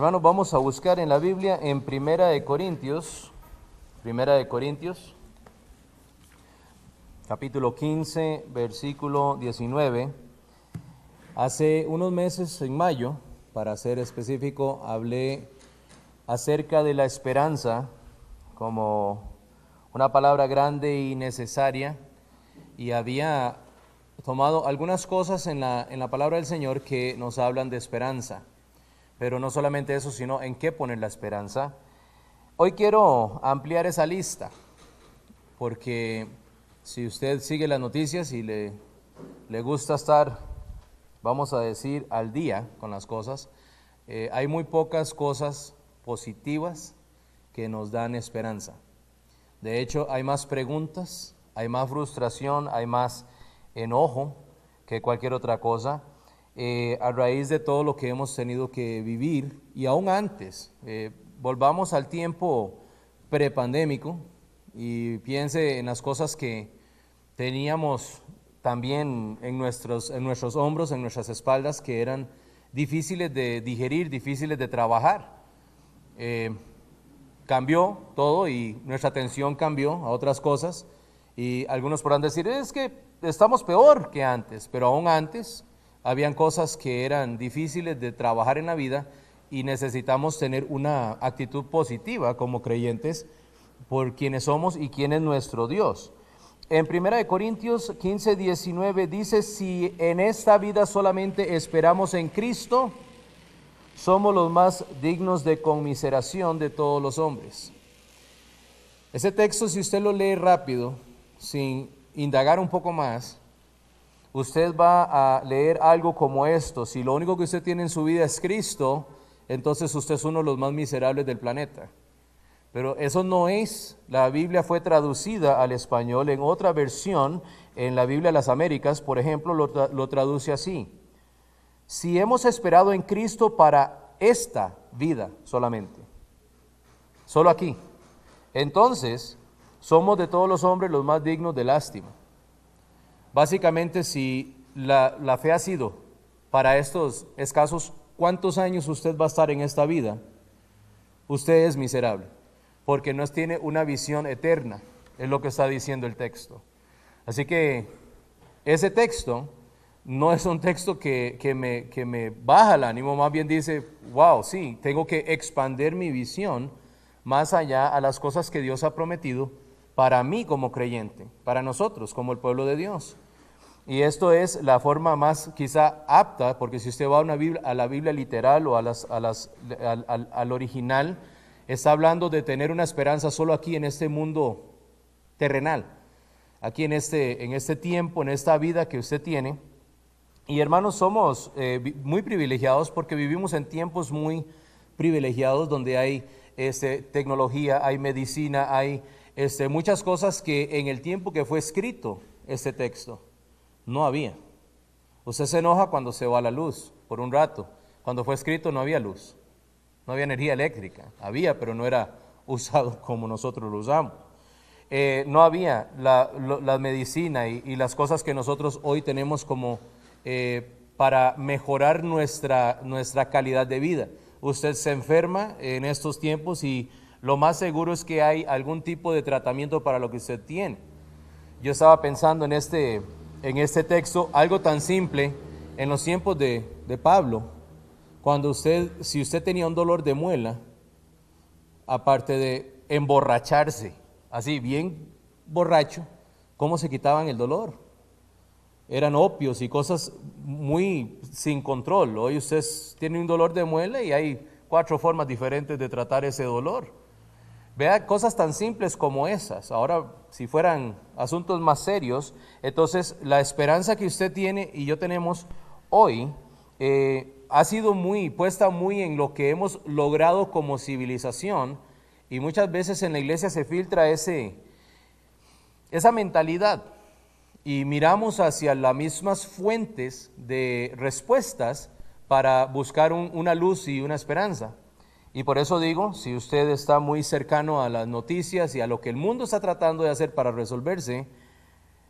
Hermanos, vamos a buscar en la Biblia en Primera de Corintios, Primera de Corintios, capítulo 15, versículo 19. Hace unos meses, en mayo, para ser específico, hablé acerca de la esperanza como una palabra grande y necesaria y había tomado algunas cosas en la, en la palabra del Señor que nos hablan de esperanza. Pero no solamente eso, sino en qué poner la esperanza. Hoy quiero ampliar esa lista, porque si usted sigue las noticias y le, le gusta estar, vamos a decir, al día con las cosas, eh, hay muy pocas cosas positivas que nos dan esperanza. De hecho, hay más preguntas, hay más frustración, hay más enojo que cualquier otra cosa, eh, a raíz de todo lo que hemos tenido que vivir y aún antes. Eh, volvamos al tiempo prepandémico y piense en las cosas que teníamos también en nuestros, en nuestros hombros, en nuestras espaldas, que eran difíciles de digerir, difíciles de trabajar. Eh, cambió todo y nuestra atención cambió a otras cosas y algunos podrán decir, es que estamos peor que antes, pero aún antes habían cosas que eran difíciles de trabajar en la vida y necesitamos tener una actitud positiva como creyentes por quienes somos y quién es nuestro Dios. En 1 Corintios 15, 19 dice, si en esta vida solamente esperamos en Cristo, somos los más dignos de conmiseración de todos los hombres. Ese texto, si usted lo lee rápido, sin indagar un poco más, usted va a leer algo como esto. Si lo único que usted tiene en su vida es Cristo, entonces usted es uno de los más miserables del planeta. Pero eso no es, la Biblia fue traducida al español en otra versión, en la Biblia de las Américas, por ejemplo, lo, traduce así. Si hemos esperado en Cristo para esta vida solamente, solo aquí, entonces somos de todos los hombres los más dignos de lástima. Básicamente, si la, fe ha sido para estos escasos, ¿cuántos años usted va a estar en esta vida? Usted es miserable, porque no tiene una visión eterna, es lo que está diciendo el texto. Así que ese texto no es un texto que, me, que me baja el ánimo, más bien dice, wow, sí, tengo que expandir mi visión más allá a las cosas que Dios ha prometido para mí como creyente, para nosotros como el pueblo de Dios. Y esto es la forma más quizá apta, porque si usted va a, la Biblia literal o al, al, original, está hablando de tener una esperanza solo aquí en este mundo terrenal, aquí en este, en este tiempo, en esta vida que usted tiene. Y hermanos, somos eh, muy privilegiados porque vivimos en tiempos muy privilegiados donde hay este, tecnología, hay medicina, hay este, muchas cosas que en el tiempo que fue escrito este texto no había. Usted se enoja cuando se va la luz por un rato. Cuando fue escrito no había luz, no había energía eléctrica. Había, pero no era usado como nosotros lo usamos. Eh, no había la, medicina y, las cosas que nosotros hoy tenemos como eh, para mejorar nuestra, nuestra calidad de vida. Usted se enferma en estos tiempos y lo más seguro es que hay algún tipo de tratamiento para lo que usted tiene. Yo estaba pensando en este, en este texto algo tan simple en los tiempos de, de Pablo, cuando usted, si usted tenía un dolor de muela, aparte de emborracharse, así bien borracho, ¿cómo se quitaban el dolor? Eran opios y cosas muy sin control. Hoy usted tiene un dolor de muela y hay cuatro formas diferentes de tratar ese dolor. Vea cosas tan simples como esas. Ahora, si fueran asuntos más serios, entonces la esperanza que usted tiene y yo tenemos hoy eh, ha sido muy puesta muy en lo que hemos logrado como civilización y muchas veces en la iglesia se filtra ese, esa mentalidad y miramos hacia las mismas fuentes de respuestas para buscar una luz y una esperanza. Y por eso digo, si usted está muy cercano a las noticias y a lo que el mundo está tratando de hacer para resolverse,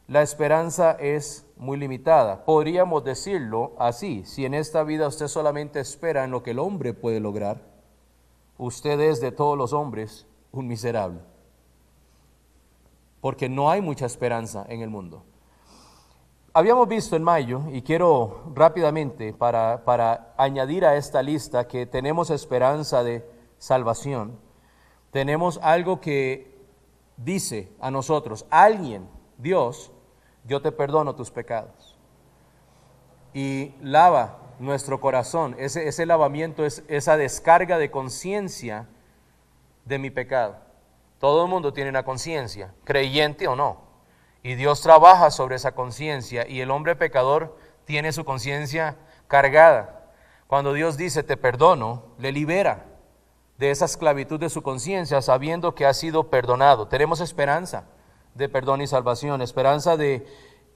la esperanza es muy limitada. Podríamos decirlo así, si en esta vida usted solamente espera en lo que el hombre puede lograr, usted es de todos los hombres un miserable. Porque no hay mucha esperanza en el mundo. Habíamos visto en mayo, y quiero rápidamente para, para añadir a esta lista que tenemos esperanza de salvación, tenemos algo que dice a nosotros, alguien, Dios, yo te perdono tus pecados. Y lava nuestro corazón, ese, ese lavamiento es esa descarga de conciencia de mi pecado. Todo el mundo tiene una conciencia, creyente o no. Y Dios trabaja sobre esa conciencia y el hombre pecador tiene su conciencia cargada. Cuando Dios dice te perdono, le libera de esa esclavitud de su conciencia sabiendo que ha sido perdonado. Tenemos esperanza de perdón y salvación, esperanza de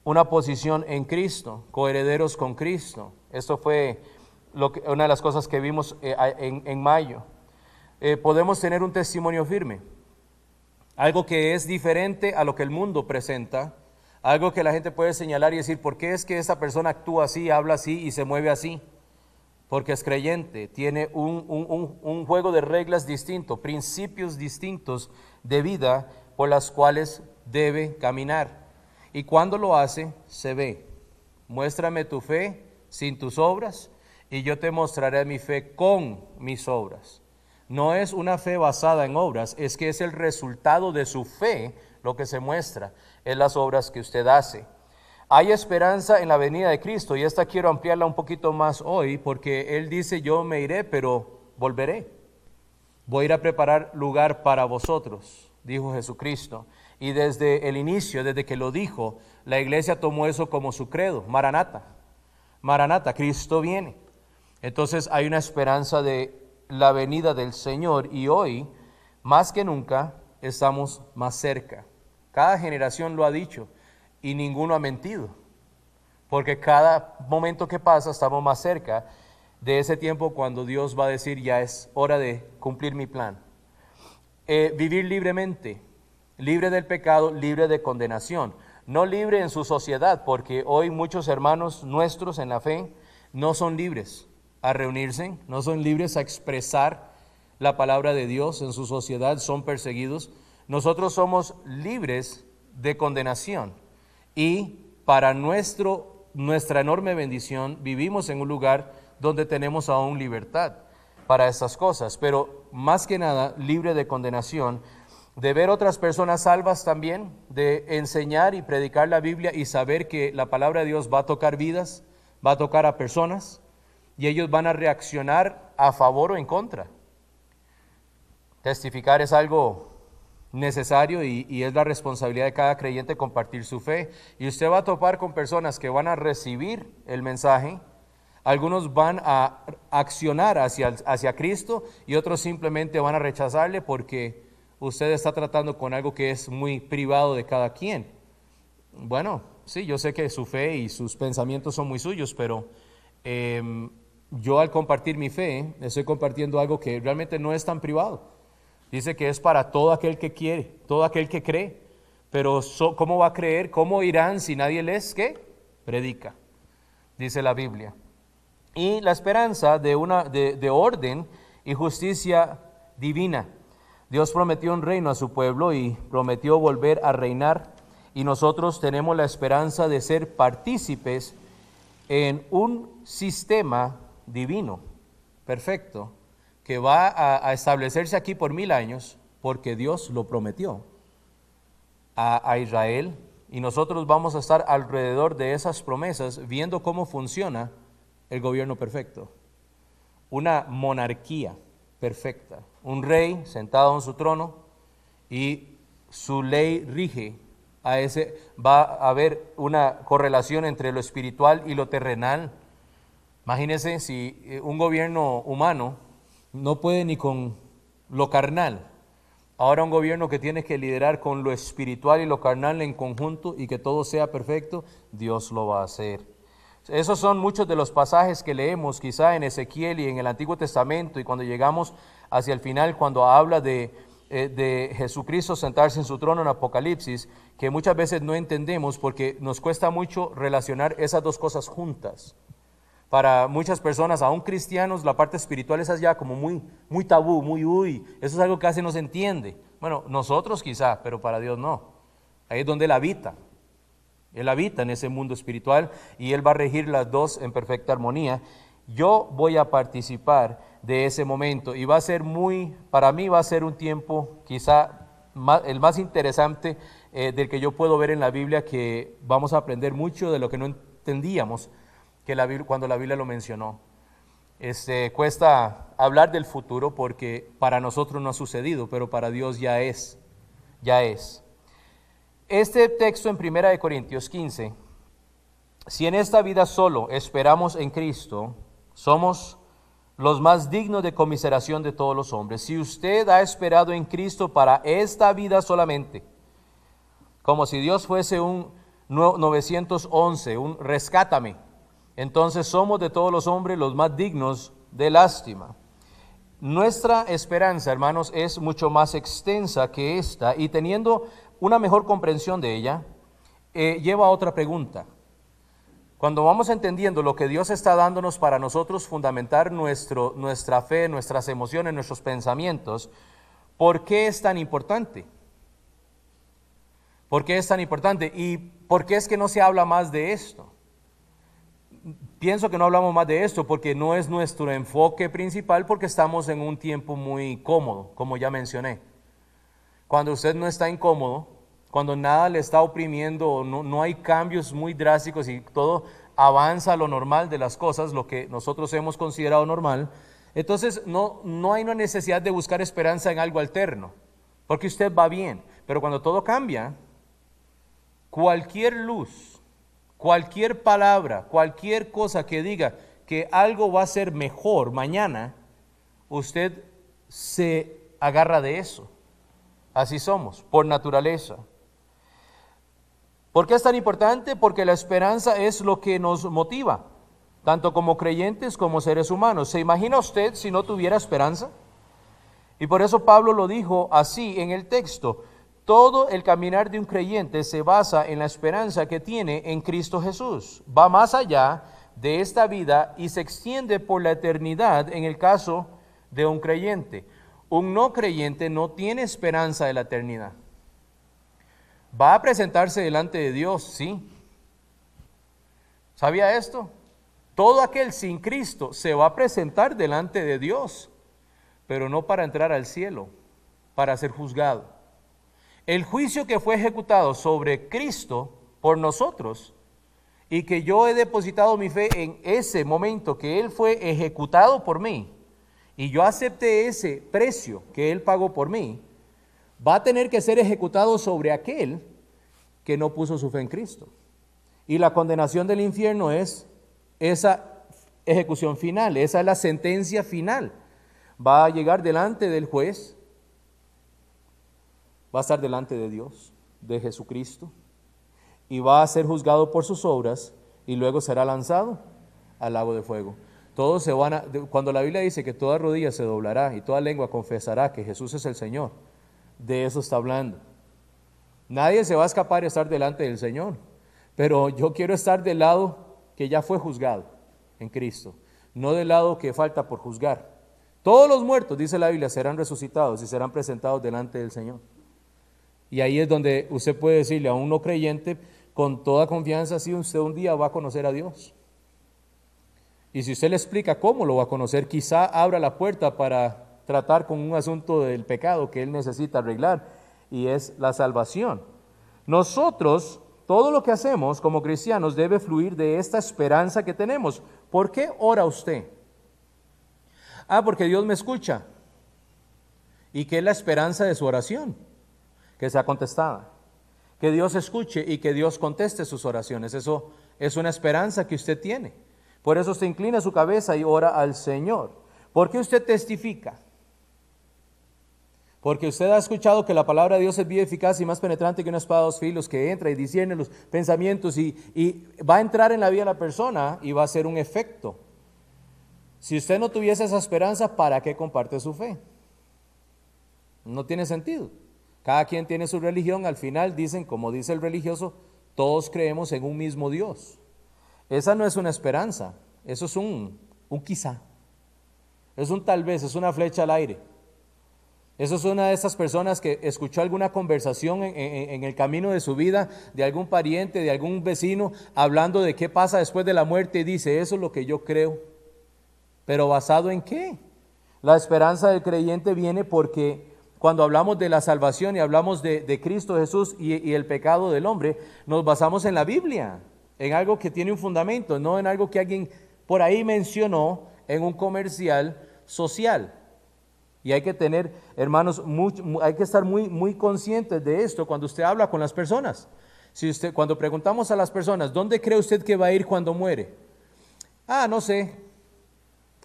una posición en Cristo, coherederos con Cristo. Esto fue una de las cosas que vimos eh, en, mayo. Eh, podemos tener un testimonio firme, algo que es diferente a lo que el mundo presenta, algo que la gente puede señalar y decir, ¿por qué es que esa persona actúa así, habla así y se mueve así? Porque es creyente, tiene un, un juego de reglas distinto, principios distintos de vida por las cuales debe caminar. Y cuando lo hace, se ve. Muéstrame tu fe sin tus obras y yo te mostraré mi fe con mis obras. No es una fe basada en obras, es que es el resultado de su fe lo que se muestra en las obras que usted hace. Hay esperanza en la venida de Cristo y esta quiero ampliarla un poquito más hoy porque Él dice yo me iré pero volveré. Voy a ir a preparar lugar para vosotros, dijo Jesucristo. Y desde el inicio, desde que lo dijo, la iglesia tomó eso como su credo, Maranata. Maranata, Cristo viene. Entonces hay una esperanza de la venida del Señor y hoy, más que nunca, estamos más cerca. Cada generación lo ha dicho y ninguno ha mentido, porque cada momento que pasa estamos más cerca de ese tiempo cuando Dios va a decir ya es hora de cumplir mi plan. Eh, vivir libremente, libre del pecado, libre de condenación, no libre en su sociedad, porque hoy muchos hermanos nuestros en la fe no son libres a reunirse, no son libres a expresar la palabra de Dios en su sociedad, son perseguidos. Nosotros somos libres de condenación y para nuestro, nuestra enorme bendición vivimos en un lugar donde tenemos aún libertad para estas cosas, pero más que nada libre de condenación de ver otras personas salvas también, de enseñar y predicar la Biblia y saber que la palabra de Dios va a tocar vidas, va a tocar a personas y ellos van a reaccionar a favor o en contra. Testificar es algo necesario y, es la responsabilidad de cada creyente compartir su fe. Y usted va a topar con personas que van a recibir el mensaje, algunos van a accionar hacia, hacia Cristo y otros simplemente van a rechazarle porque usted está tratando con algo que es muy privado de cada quien. Bueno, sí, yo sé que su fe y sus pensamientos son muy suyos, pero em, yo al compartir mi fe estoy compartiendo algo que realmente no es tan privado. Dice que es para todo aquel que quiere, todo aquel que cree. Pero ¿cómo va a creer? ¿Cómo irán si nadie les que predica? Dice la Biblia. Y la esperanza de, una, de orden y justicia divina. Dios prometió un reino a su pueblo y prometió volver a reinar y nosotros tenemos la esperanza de ser partícipes en un sistema divino, perfecto, que va a, establecerse aquí por mil años porque Dios lo prometió a, a Israel. Y nosotros vamos a estar alrededor de esas promesas viendo cómo funciona el gobierno perfecto, una monarquía perfecta. Un rey sentado en su trono y su ley rige a ese, va a haber una correlación entre lo espiritual y lo terrenal. Imagínense si eh, un gobierno humano no puede ni con lo carnal, ahora un gobierno que tiene que liderar con lo espiritual y lo carnal en conjunto y que todo sea perfecto, Dios lo va a hacer. Esos son muchos de los pasajes que leemos quizá en Ezequiel y en el Antiguo Testamento y cuando llegamos hacia el final cuando habla de, eh, de Jesucristo sentarse en su trono en Apocalipsis, que muchas veces no entendemos porque nos cuesta mucho relacionar esas dos cosas juntas. Para muchas personas, aún cristianos, la parte espiritual es allá como muy, muy tabú, muy uy. Eso es algo que casi no se entiende. Bueno, nosotros quizá, pero para Dios no. Ahí es donde Él habita. Él habita en ese mundo espiritual y Él va a regir las dos en perfecta armonía. Yo voy a participar de ese momento y va a ser muy, para mí va a ser un tiempo quizá el más interesante eh, del que yo puedo ver en la Biblia, que vamos a aprender mucho de lo que no entendíamos que la cuando la Biblia lo mencionó. Este, cuesta hablar del futuro porque para nosotros no ha sucedido, pero para Dios ya es, ya es. Este texto en 1 Corintios 15, si en esta vida solo esperamos en Cristo, somos los más dignos de comiseración de todos los hombres. Si usted ha esperado en Cristo para esta vida solamente, como si Dios fuese un 911, un rescátame, entonces somos de todos los hombres los más dignos de lástima. Nuestra esperanza, hermanos, es mucho más extensa que esta y teniendo una mejor comprensión de ella, eh, lleva a otra pregunta. Cuando vamos entendiendo lo que Dios está dándonos para nosotros fundamentar nuestro, nuestra fe, nuestras emociones, nuestros pensamientos, ¿por qué es tan importante? ¿Por qué es tan importante? ¿Y por qué es que no se habla más de esto? Pienso que no hablamos más de esto porque no es nuestro enfoque principal porque estamos en un tiempo muy cómodo, como ya mencioné. Cuando usted no está incómodo, cuando nada le está oprimiendo, no, no hay cambios muy drásticos y todo avanza a lo normal de las cosas, lo que nosotros hemos considerado normal, entonces no, no hay una necesidad de buscar esperanza en algo alterno, porque usted va bien. Pero cuando todo cambia, cualquier luz, Cualquier palabra, cualquier cosa que diga que algo va a ser mejor mañana, usted se agarra de eso. Así somos, por naturaleza. ¿Por qué es tan importante? Porque la esperanza es lo que nos motiva, tanto como creyentes como seres humanos. ¿Se imagina usted si no tuviera esperanza? Y por eso Pablo lo dijo así en el texto. Todo el caminar de un creyente se basa en la esperanza que tiene en Cristo Jesús. Va más allá de esta vida y se extiende por la eternidad en el caso de un creyente. Un no creyente no tiene esperanza de la eternidad. Va a presentarse delante de Dios, sí. ¿Sabía esto? Todo aquel sin Cristo se va a presentar delante de Dios, pero no para entrar al cielo, para ser juzgado. El juicio que fue ejecutado sobre Cristo por nosotros y que yo he depositado mi fe en ese momento que Él fue ejecutado por mí y yo acepté ese precio que Él pagó por mí, va a tener que ser ejecutado sobre aquel que no puso su fe en Cristo. Y la condenación del infierno es esa ejecución final, esa es la sentencia final. Va a llegar delante del juez va a estar delante de Dios, de Jesucristo, y va a ser juzgado por sus obras y luego será lanzado al lago de fuego. Todos se van a, cuando la Biblia dice que toda rodilla se doblará y toda lengua confesará que Jesús es el Señor, de eso está hablando. Nadie se va a escapar de estar delante del Señor, pero yo quiero estar del lado que ya fue juzgado en Cristo, no del lado que falta por juzgar. Todos los muertos, dice la Biblia, serán resucitados y serán presentados delante del Señor. Y ahí es donde usted puede decirle a un no creyente con toda confianza, si usted un día va a conocer a Dios. Y si usted le explica cómo lo va a conocer, quizá abra la puerta para tratar con un asunto del pecado que él necesita arreglar, y es la salvación. Nosotros, todo lo que hacemos como cristianos debe fluir de esta esperanza que tenemos. ¿Por qué ora usted? Ah, porque Dios me escucha. ¿Y qué es la esperanza de su oración? Que sea contestada. Que Dios escuche y que Dios conteste sus oraciones. Eso es una esperanza que usted tiene. Por eso se inclina su cabeza y ora al Señor. ¿Por qué usted testifica? Porque usted ha escuchado que la palabra de Dios es viva, eficaz y más penetrante que una espada de dos filos que entra y discierne los pensamientos y, y va a entrar en la vida de la persona y va a ser un efecto. Si usted no tuviese esa esperanza, ¿para qué comparte su fe? No tiene sentido. Cada quien tiene su religión, al final dicen, como dice el religioso, todos creemos en un mismo Dios. Esa no es una esperanza, eso es un, un quizá. Es un tal vez, es una flecha al aire. Eso es una de esas personas que escuchó alguna conversación en, el camino de su vida de algún pariente, de algún vecino, hablando de qué pasa después de la muerte y dice, eso es lo que yo creo. Pero basado en qué? La esperanza del creyente viene porque cuando hablamos de la salvación y hablamos de, Cristo Jesús y, el pecado del hombre, nos basamos en la Biblia, en algo que tiene un fundamento, no en algo que alguien por ahí mencionó en un comercial social. Y hay que tener, hermanos, hay que estar muy, muy conscientes de esto cuando usted habla con las personas. Si usted, cuando preguntamos a las personas, ¿dónde cree usted que va a ir cuando muere? Ah, no sé.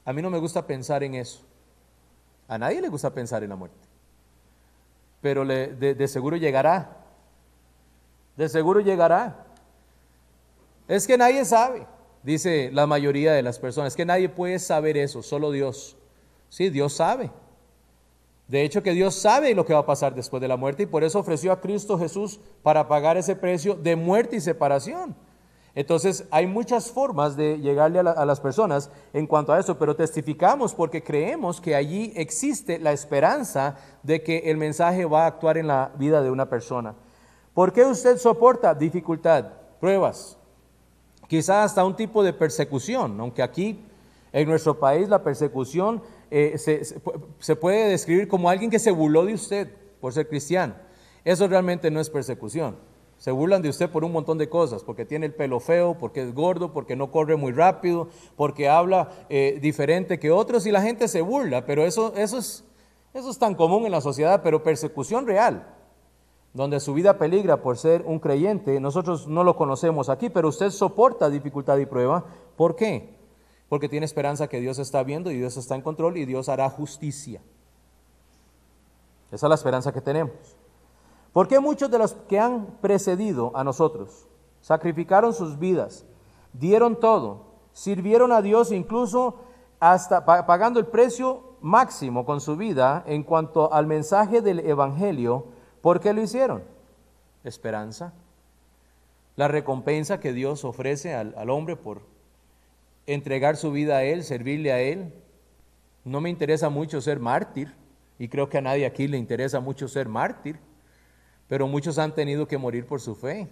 A mí no me gusta pensar en eso. A nadie le gusta pensar en la muerte. Pero de seguro llegará. De seguro llegará. Es que nadie sabe, dice la mayoría de las personas. Es que nadie puede saber eso, solo Dios. Sí, Dios sabe. De hecho, que Dios sabe lo que va a pasar después de la muerte y por eso ofreció a Cristo Jesús para pagar ese precio de muerte y separación. Entonces, hay muchas formas de llegarle a, las personas en cuanto a eso, pero testificamos porque creemos que allí existe la esperanza de que el mensaje va a actuar en la vida de una persona. ¿Por qué usted soporta dificultad, pruebas? Quizás hasta un tipo de persecución, aunque aquí en nuestro país la persecución eh, se, puede describir como alguien que se burló de usted por ser cristiano. Eso realmente no es persecución. Se burlan de usted por un montón de cosas, porque tiene el pelo feo, porque es gordo, porque no corre muy rápido, porque habla eh, diferente que otros y la gente se burla, pero eso, eso, es, eso es tan común en la sociedad, pero persecución real, donde su vida peligra por ser un creyente, nosotros no lo conocemos aquí, pero usted soporta dificultad y prueba. ¿Por qué? porque tiene esperanza que Dios está viendo y Dios está en control y Dios hará justicia. Esa es la esperanza que tenemos. ¿Por qué muchos de los que han precedido a nosotros sacrificaron sus vidas, dieron todo, sirvieron a Dios incluso hasta pagando el precio máximo con su vida en cuanto al mensaje del Evangelio? ¿Por qué lo hicieron? Esperanza. La recompensa que Dios ofrece al, al hombre por entregar su vida a Él, servirle a Él. No me interesa mucho ser mártir, y creo que a nadie aquí le interesa mucho ser mártir, pero muchos han tenido que morir por su fe.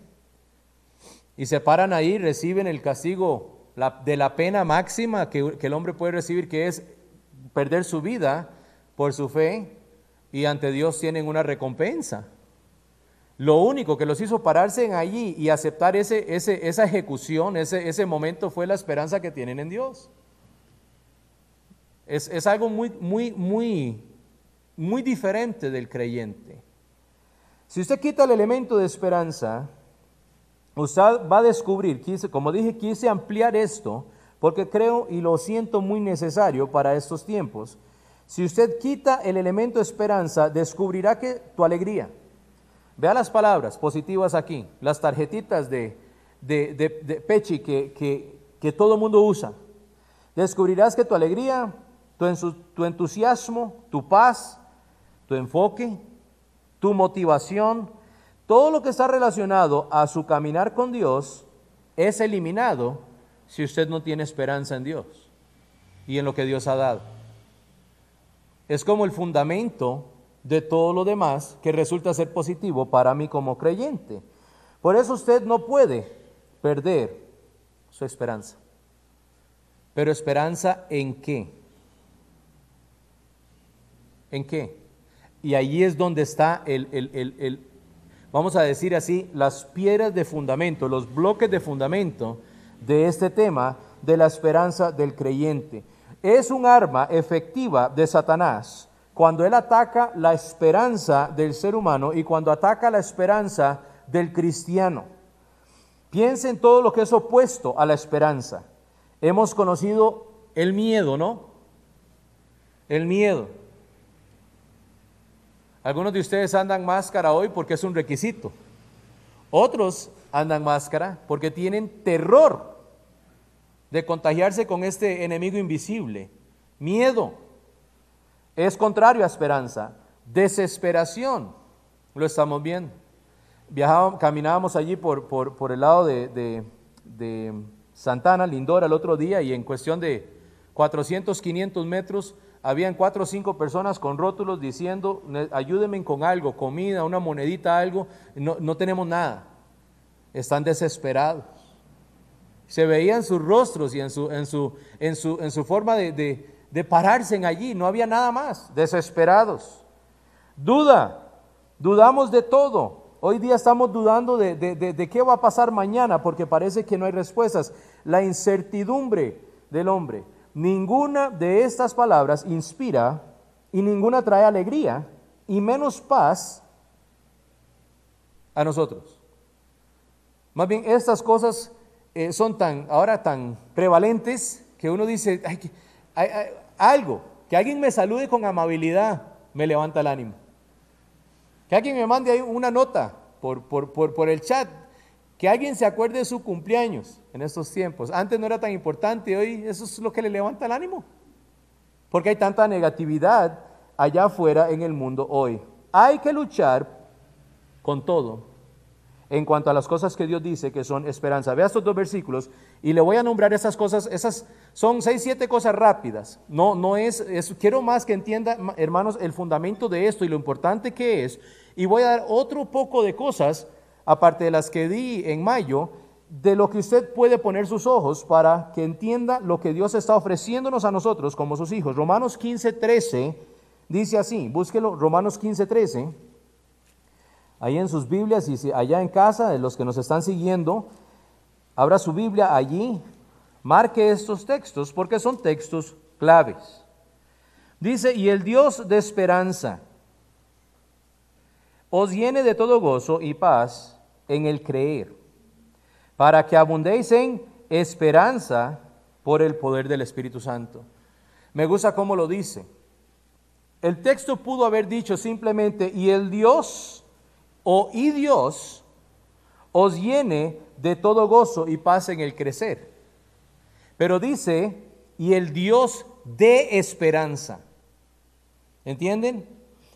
Y se paran ahí, reciben el castigo de la pena máxima que, el hombre puede recibir, que es perder su vida por su fe, y ante Dios tienen una recompensa. Lo único que los hizo pararse en allí y aceptar ese, esa ejecución, ese, ese, momento, fue la esperanza que tienen en Dios. Es, es, algo muy, muy, muy, muy diferente del creyente. Si usted quita el elemento de esperanza, usted va a descubrir, quise, como dije, quise ampliar esto, porque creo y lo siento muy necesario para estos tiempos. Si usted quita el elemento de esperanza, descubrirá que tu alegría, Vea las palabras positivas aquí, las tarjetitas de, de, Pechi que, que, que todo mundo usa. Descubrirás que tu alegría, tu, tu entusiasmo, tu paz, tu enfoque, tu motivación, todo lo que está relacionado a su caminar con Dios es eliminado si usted no tiene esperanza en Dios y en lo que Dios ha dado. Es como el fundamento de todo lo demás que resulta ser positivo para mí como creyente. Por eso usted no puede perder su esperanza. Pero esperanza en qué? ¿En qué? Y allí es donde está el, el, vamos a decir así, las piedras de fundamento, los bloques de fundamento de este tema de la esperanza del creyente. Es un arma efectiva de Satanás cuando Él ataca la esperanza del ser humano y cuando ataca la esperanza del cristiano. Piensa en todo lo que es opuesto a la esperanza. Hemos conocido el miedo, ¿no? El miedo. Algunos de ustedes andan máscara hoy porque es un requisito. Otros andan máscara porque tienen terror de contagiarse con este enemigo invisible. Miedo es contrario a esperanza. Desesperación, lo estamos viendo. Viajábamos, caminábamos allí por, por, el lado de, Santana, Lindora el otro día y en cuestión de 400, 500 metros habían cuatro o cinco personas con rótulos diciendo, ayúdenme con algo, comida, una monedita, algo. No, no tenemos nada. Están desesperados. Se veían sus rostros y en su, en su, en su, en su forma de, de pararse en allí. No había nada más. Desesperados. Duda. Dudamos de todo. Hoy día estamos dudando de, de, qué va a pasar mañana porque parece que no hay respuestas. La incertidumbre del hombre. Ninguna de estas palabras inspira y ninguna trae alegría y menos paz a nosotros. Más bien estas cosas eh, son tan ahora tan prevalentes que uno dice, algo, que alguien me salude con amabilidad me levanta el ánimo. Que alguien me mande ahí una nota por, por, por, el chat. Que alguien se acuerde de su cumpleaños en estos tiempos. Antes no era tan importante, hoy eso es lo que le levanta el ánimo. Porque hay tanta negatividad allá afuera en el mundo hoy. Hay que luchar con todo en cuanto a las cosas que Dios dice que son esperanza. Vea estos dos versículos y le voy a nombrar esas cosas, esas son seis, siete cosas rápidas. No, no es, quiero más que entienda, hermanos, el fundamento de esto y lo importante que es. Y voy a dar otro poco de cosas, aparte de las que di en mayo, de lo que usted puede poner sus ojos para que entienda lo que Dios está ofreciéndonos a nosotros como sus hijos. Romanos 15, 13 dice así, búsquelo, Romanos 15, 13 ahí en sus Biblias y allá en casa, de los que nos están siguiendo, abra su Biblia allí, marque estos textos porque son textos claves. Dice, y el Dios de esperanza os llene de todo gozo y paz en el creer, para que abundéis en esperanza por el poder del Espíritu Santo. Me gusta cómo lo dice. El texto pudo haber dicho simplemente, y el Dios o y Dios os llene de todo gozo y paz en el crecer. Pero dice, y el Dios de esperanza. ¿Entienden?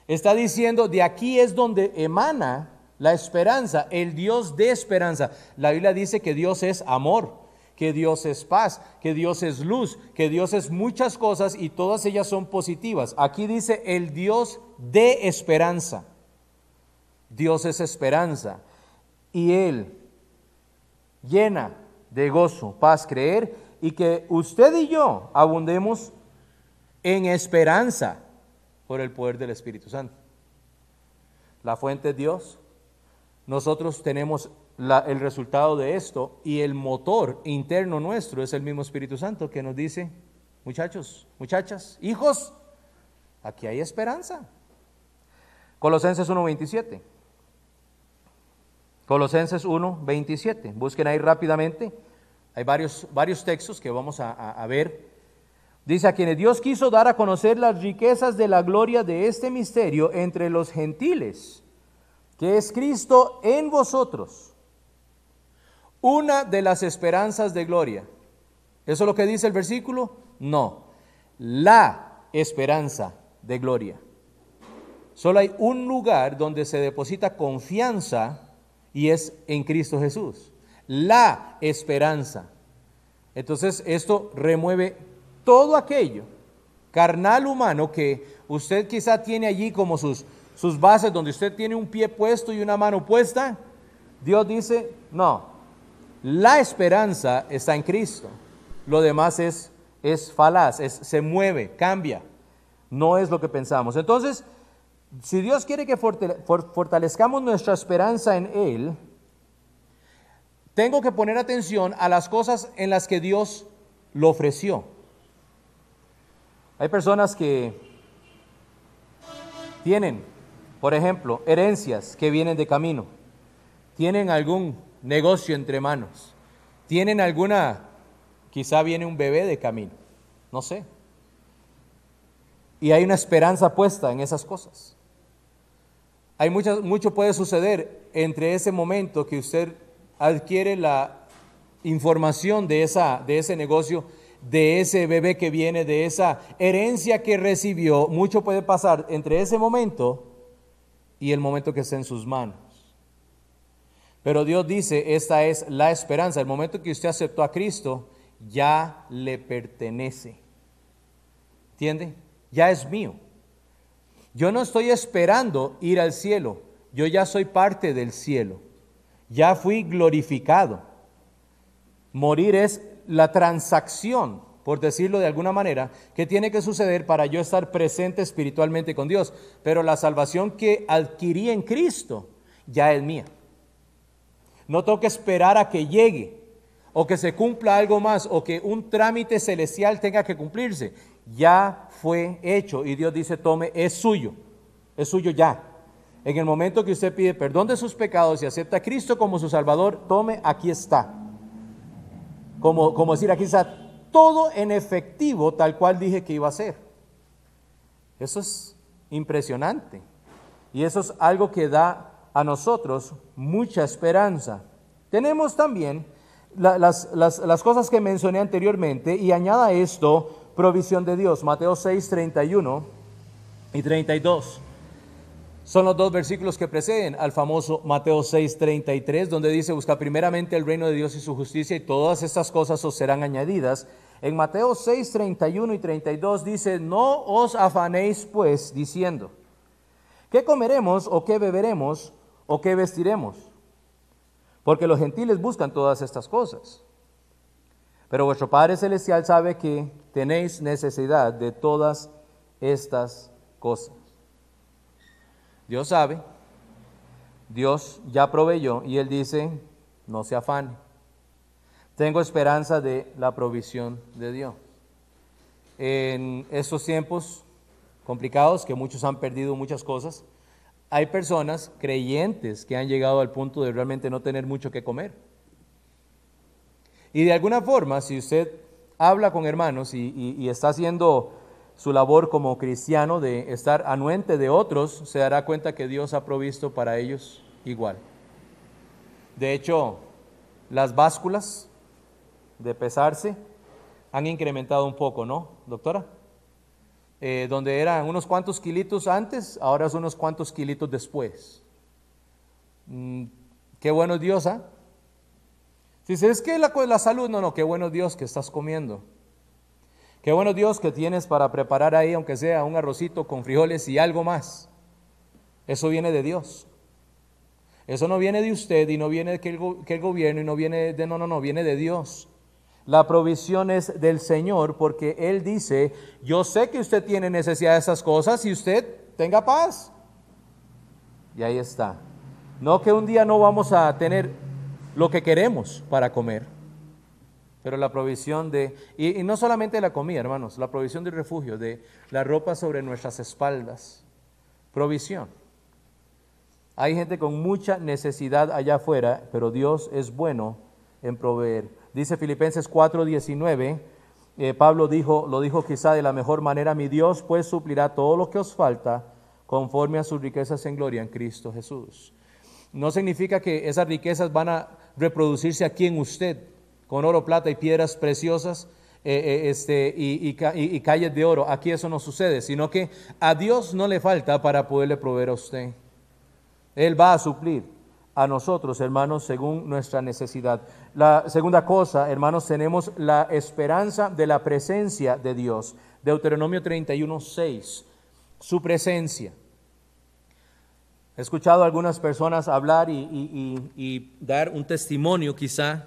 Está diciendo, de aquí es donde emana la esperanza, el Dios de esperanza. La Biblia dice que Dios es amor, que Dios es paz, que Dios es luz, que Dios es muchas cosas y todas ellas son positivas. Aquí dice el Dios de esperanza. Dios es esperanza y Él llena de gozo, paz, creer y que usted y yo abundemos en esperanza por el poder del Espíritu Santo. La fuente es Dios. Nosotros tenemos el resultado de esto y el motor interno nuestro es el mismo Espíritu Santo que nos dice, muchachos, muchachas, hijos, aquí hay esperanza. Colosenses 1.27. Colosenses 1, 27. Busquen ahí rápidamente. Hay varios, varios textos que vamos a, ver. Dice a quienes Dios quiso dar a conocer las riquezas de la gloria de este misterio entre los gentiles, que es Cristo en vosotros. Una de las esperanzas de gloria. ¿Eso es lo que dice el versículo? No. La esperanza de gloria. Solo hay un lugar donde se deposita confianza y es en Cristo Jesús. La esperanza. Entonces esto remueve todo aquello carnal humano que usted quizá tiene allí como sus, sus bases, donde usted tiene un pie puesto y una mano puesta. Dios dice, no, la esperanza está en Cristo. Lo demás es, es falaz, es, se mueve, cambia. No es lo que pensamos. Entonces, si Dios quiere que fortalezcamos nuestra esperanza en Él, tengo que poner atención a las cosas en las que Dios lo ofreció. Hay personas que tienen, por ejemplo, herencias que vienen de camino, tienen algún negocio entre manos, tienen alguna, quizá viene un bebé de camino, no sé. Y hay una esperanza puesta en esas cosas. Hay mucho puede suceder entre ese momento que usted adquiere la información de, esa, de ese negocio, de ese bebé que viene, de esa herencia que recibió. Mucho puede pasar entre ese momento y el momento que está en sus manos. Pero Dios dice, esta es la esperanza. El momento que usted aceptó a Cristo, ya le pertenece. ¿Entiende? Ya es mío. Yo no estoy esperando ir al cielo. Yo ya soy parte del cielo. Ya fui glorificado. Morir es la transacción, por decirlo de alguna manera, que tiene que suceder para yo estar presente espiritualmente con Dios. Pero la salvación que adquirí en Cristo ya es mía. No tengo que esperar a que llegue o que se cumpla algo más o que un trámite celestial tenga que cumplirse. Ya fue hecho y Dios dice, tome, es suyo, es suyo ya. En el momento que usted pide perdón de sus pecados y acepta a Cristo como su Salvador, tome, aquí está. Como, como decir, aquí está todo en efectivo tal cual dije que iba a ser. Eso es impresionante. Y eso es algo que da a nosotros mucha esperanza. Tenemos también las, las, cosas que mencioné anteriormente y añada esto provisión de Dios. Mateo 6, 31 y 32. Son los dos versículos que preceden al famoso Mateo 6, 33, donde dice, busca primeramente el reino de Dios y su justicia y todas estas cosas os serán añadidas. En Mateo 6, 31 y 32 dice, no os afanéis pues diciendo, ¿qué comeremos o qué beberemos o qué vestiremos? Porque los gentiles buscan todas estas cosas. Pero vuestro Padre Celestial sabe que tenéis necesidad de todas estas cosas. Dios sabe, Dios ya proveyó y Él dice, no se afane. Tengo esperanza de la provisión de Dios. En estos tiempos complicados, que muchos han perdido muchas cosas, hay personas creyentes que han llegado al punto de realmente no tener mucho que comer. Y de alguna forma, si usted habla con hermanos y, está haciendo su labor como cristiano de estar anuente de otros, se dará cuenta que Dios ha provisto para ellos igual. De hecho, las básculas de pesarse han incrementado un poco, ¿no, doctora? Eh, donde eran unos cuantos kilitos antes, ahora son unos cuantos kilitos después. Mm, qué bueno Dios, ¿ah? Si es que la, la salud, no, no, qué bueno Dios que estás comiendo. Qué bueno Dios que tienes para preparar ahí, aunque sea un arrocito con frijoles y algo más. Eso viene de Dios. Eso no viene de usted y no viene de que el, que el gobierno y no viene de, no, no, no, viene de Dios. La provisión es del Señor porque Él dice, yo sé que usted tiene necesidad de esas cosas y usted tenga paz. Y ahí está. No que un día no vamos a tener lo que queremos para comer, pero la provisión de, y, no solamente la comida, hermanos, la provisión del refugio, de la ropa sobre nuestras espaldas. Provisión. Hay gente con mucha necesidad allá afuera, pero Dios es bueno en proveer. Dice Filipenses 4:19, eh, Pablo dijo, lo dijo quizá de la mejor manera, mi Dios pues suplirá todo lo que os falta conforme a sus riquezas en gloria en Cristo Jesús. No significa que esas riquezas van a reproducirse aquí en usted, con oro, plata y piedras preciosas eh, eh, este, y, y calles de oro. Aquí eso no sucede, sino que a Dios no le falta para poderle proveer a usted. Él va a suplir a nosotros, hermanos, según nuestra necesidad. La segunda cosa, hermanos, tenemos la esperanza de la presencia de Dios. Deuteronomio 31, 6, su presencia. He escuchado a algunas personas hablar y, dar un testimonio quizá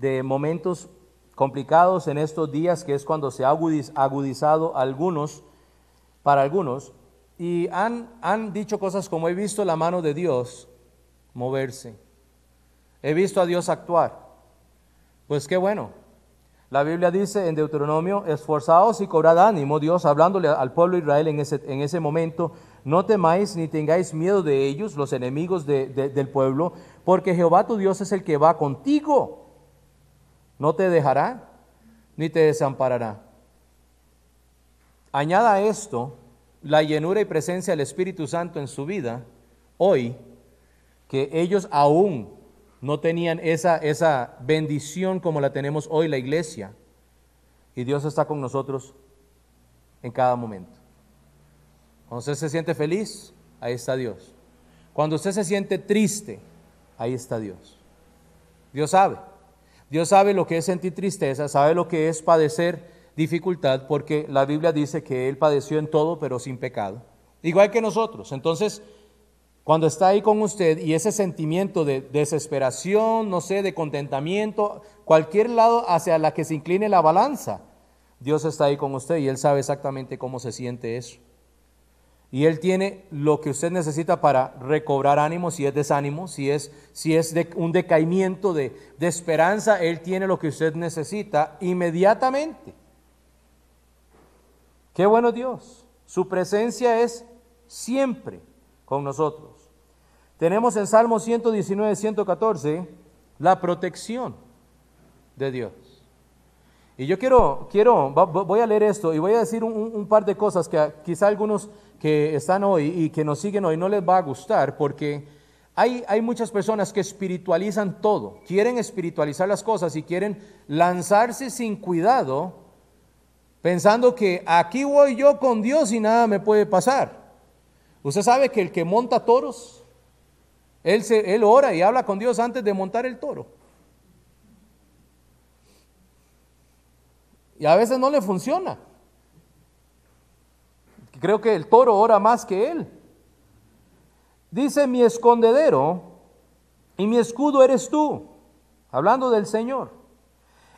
de momentos complicados en estos días, que es cuando se ha agudizado algunos, para algunos, y han, han dicho cosas como he visto la mano de Dios moverse. He visto a Dios actuar. Pues qué bueno. La Biblia dice en Deuteronomio, esforzaos y cobrad ánimo, Dios hablándole al pueblo de Israel en ese, en ese momento, no temáis ni tengáis miedo de ellos, los enemigos del pueblo, porque Jehová tu Dios es el que va contigo. No te dejará ni te desamparará. Añada esto la llenura y presencia del Espíritu Santo en su vida, hoy, que ellos aún no tenían esa, esa bendición como la tenemos hoy la iglesia, y Dios está con nosotros en cada momento. Cuando usted se siente feliz, ahí está Dios. Cuando usted se siente triste, ahí está Dios. Dios sabe. Dios sabe lo que es sentir tristeza, sabe lo que es padecer dificultad, porque la Biblia dice que Él padeció en todo, pero sin pecado. Igual que nosotros. Entonces, cuando está ahí con usted y ese sentimiento de desesperación, no sé, de contentamiento, cualquier lado hacia la que se incline la balanza, Dios está ahí con usted y Él sabe exactamente cómo se siente eso. Y Él tiene lo que usted necesita para recobrar ánimo, si es desánimo, si es, si es un decaimiento de, de esperanza, Él tiene lo que usted necesita inmediatamente. Qué bueno Dios. Su presencia es siempre con nosotros. Tenemos en Salmo 119, 114 la protección de Dios. Y yo quiero, quiero, voy a leer esto y voy a decir un, par de cosas que quizá algunos que están hoy y que nos siguen hoy no les va a gustar porque hay, hay muchas personas que espiritualizan todo, quieren espiritualizar las cosas y quieren lanzarse sin cuidado pensando que aquí voy yo con Dios y nada me puede pasar. Usted sabe que el que monta toros, él, se, él ora y habla con Dios antes de montar el toro. Y a veces no le funciona. Creo que el toro ora más que él. Dice mi escondedero y mi escudo eres tú, hablando del Señor.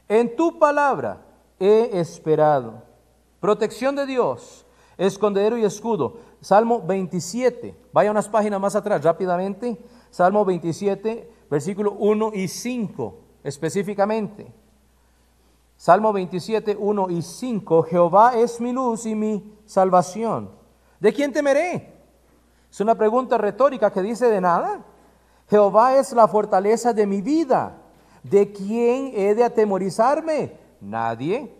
En tu palabra he esperado. Protección de Dios, escondedero y escudo. Salmo 27, vaya unas páginas más atrás rápidamente. Salmo 27, versículo 1 y 5 específicamente. Salmo 27, 1 y 5, Jehová es mi luz y mi salvación. ¿De quién temeré? Es una pregunta retórica que dice de nada. Jehová es la fortaleza de mi vida. ¿De quién he de atemorizarme? Nadie.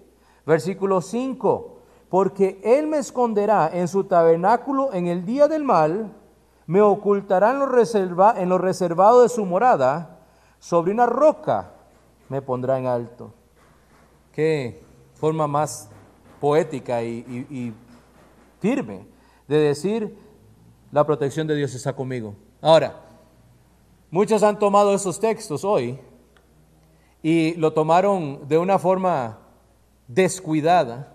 Versículo 5, porque Él me esconderá en su tabernáculo en el día del mal, me ocultará en lo, en lo reservado de su morada, sobre una roca me pondrá en alto. Qué forma más poética y, firme de decir, la protección de Dios está conmigo. Ahora, muchos han tomado esos textos hoy y lo tomaron de una forma descuidada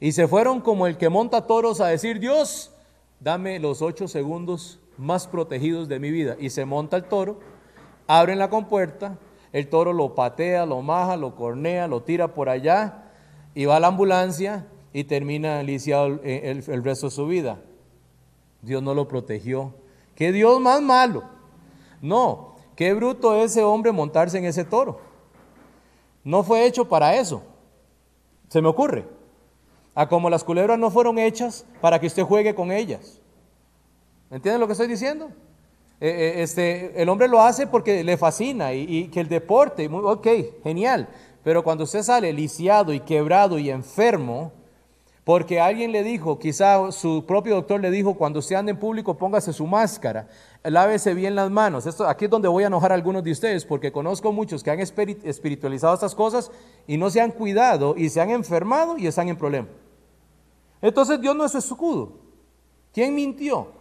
y se fueron como el que monta toros a decir, Dios, dame los ocho segundos más protegidos de mi vida. Y se monta el toro, abren la compuerta, el toro lo patea, lo maja, lo cornea, lo tira por allá y va a la ambulancia y termina lisiado el, el, resto de su vida. Dios no lo protegió. ¿Qué Dios más malo? No, qué bruto ese hombre montarse en ese toro. No fue hecho para eso. Se me ocurre. A como las culebras no fueron hechas para que usted juegue con ellas. ¿Entiende lo que estoy diciendo? Eh, eh, este, el hombre lo hace porque le fascina y, que el deporte, ok, genial, pero cuando usted sale lisiado y quebrado y enfermo, porque alguien le dijo, quizá su propio doctor le dijo, cuando usted anda en público póngase su máscara, lávese bien las manos. Esto, aquí es donde voy a enojar a algunos de ustedes, porque conozco muchos que han espiritualizado estas cosas y no se han cuidado y se han enfermado y están en problema. Entonces Dios no es su escudo. ¿Quién mintió?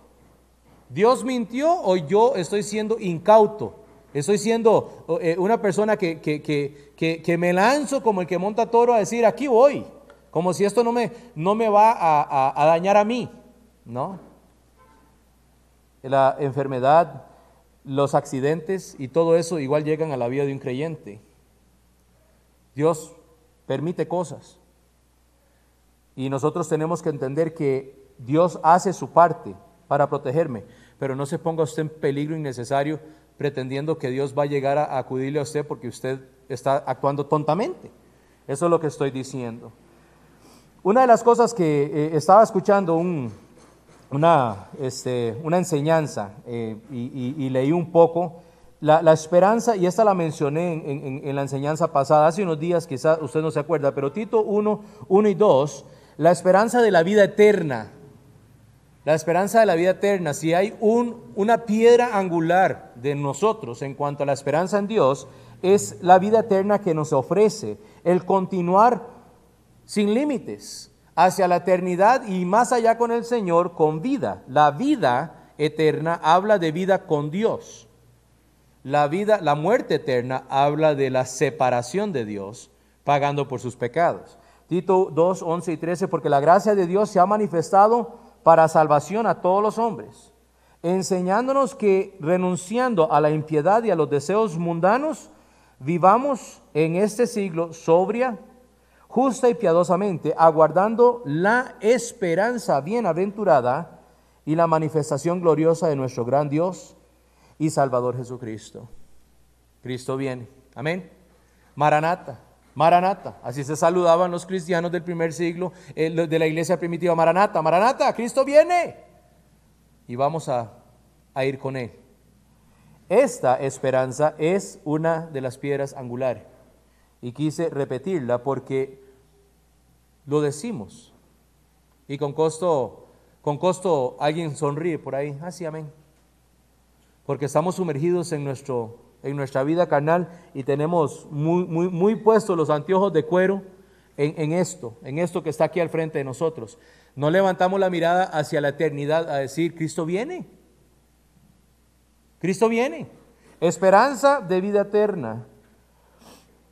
¿Dios mintió o yo estoy siendo incauto? Estoy siendo eh, una persona que, que, me lanzo como el que monta toro a decir, aquí voy, como si esto no me, no me va a, a dañar a mí. No. La enfermedad, los accidentes y todo eso igual llegan a la vida de un creyente. Dios permite cosas. Y nosotros tenemos que entender que Dios hace su parte para protegerme, pero no se ponga usted en peligro innecesario pretendiendo que Dios va a llegar a acudirle a usted porque usted está actuando tontamente. Eso es lo que estoy diciendo. Una de las cosas que eh, estaba escuchando una, este, una enseñanza eh, y, leí un poco, la, esperanza, y esta la mencioné en, la enseñanza pasada, hace unos días, quizás usted no se acuerda, pero Tito 1, 1 y 2, la esperanza de la vida eterna la esperanza de la vida eterna, si hay un, una piedra angular de nosotros en cuanto a la esperanza en Dios, es la vida eterna que nos ofrece, el continuar sin límites hacia la eternidad y más allá con el Señor con vida. La vida eterna habla de vida con Dios. La vida, la muerte eterna habla de la separación de Dios, pagando por sus pecados. Tito 2, 11 y 13, porque la gracia de Dios se ha manifestado para salvación a todos los hombres, enseñándonos que renunciando a la impiedad y a los deseos mundanos, vivamos en este siglo sobria, justa y piadosamente, aguardando la esperanza bienaventurada y la manifestación gloriosa de nuestro gran Dios y Salvador Jesucristo. Cristo viene. Amén. Maranata. Maranata. Así se saludaban los cristianos del primer siglo eh, de la iglesia primitiva. Maranata, Maranata, Cristo viene. Y vamos a, a ir con Él. Esta esperanza es una de las piedras angulares. Y quise repetirla porque lo decimos. Y con costo, con costo alguien sonríe por ahí. Así, amén. Porque estamos sumergidos en, nuestro, en nuestra vida carnal y tenemos muy, muy, muy puestos los anteojos de cuero en, en esto, en esto que está aquí al frente de nosotros. No levantamos la mirada hacia la eternidad a decir, Cristo viene. Cristo viene. Esperanza de vida eterna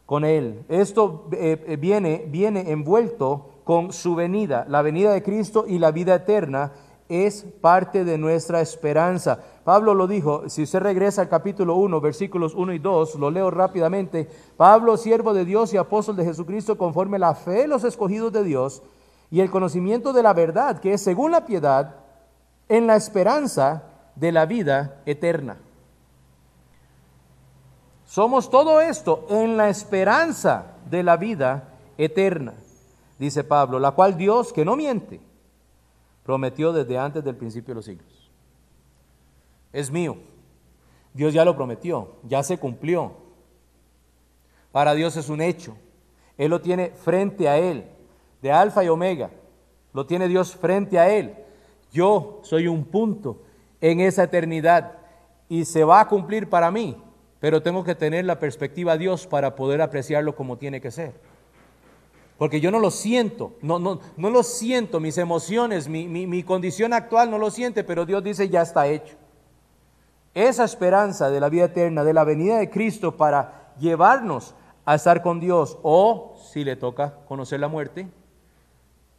con Él. Esto eh, eh, viene, viene envuelto con su venida. La venida de Cristo y la vida eterna es parte de nuestra esperanza. Pablo lo dijo, si usted regresa al capítulo 1, versículos 1 y 2, lo leo rápidamente. Pablo, siervo de Dios y apóstol de Jesucristo, conforme la fe de los escogidos de Dios y el conocimiento de la verdad, que es según la piedad, en la esperanza de la vida eterna. Somos todo esto en la esperanza de la vida eterna, dice Pablo, la cual Dios, que no miente, prometió desde antes del principio de los siglos. Es mío. Dios ya lo prometió, ya se cumplió. Para Dios es un hecho. Él lo tiene frente a Él, de alfa y omega. Lo tiene Dios frente a Él. Yo soy un punto en esa eternidad y se va a cumplir para mí pero tengo que tener la perspectiva de Dios para poder apreciarlo como tiene que ser. Porque yo no lo siento, no, no, no lo siento, mis emociones, mi, mi condición actual no lo siente, pero Dios dice ya está hecho. Esa esperanza de la vida eterna, de la venida de Cristo para llevarnos a estar con Dios, o si le toca conocer la muerte,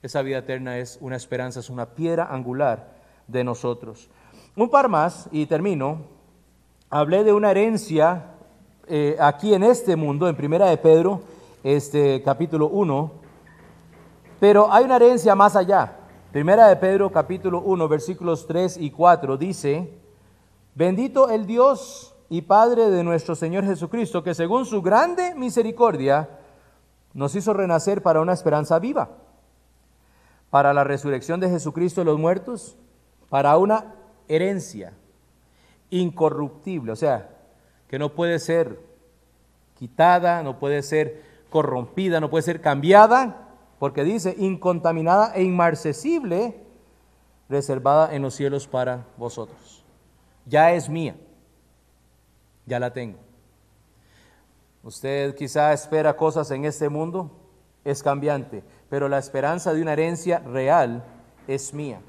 esa vida eterna es una esperanza, es una piedra angular de nosotros. Un par más y termino hablé de una herencia eh, aquí en este mundo, en Primera de Pedro, este capítulo 1, pero hay una herencia más allá. Primera de Pedro, capítulo 1, versículos 3 y 4, dice, bendito el Dios y Padre de nuestro Señor Jesucristo, que según su grande misericordia nos hizo renacer para una esperanza viva, para la resurrección de Jesucristo de los muertos, para una herencia incorruptible, o sea, que no puede ser quitada, no puede ser corrompida, no puede ser cambiada, porque dice incontaminada e inmarcesible, reservada en los cielos para vosotros. Ya es mía, ya la tengo. Usted quizá espera cosas en este mundo, es cambiante, pero la esperanza de una herencia real es mía.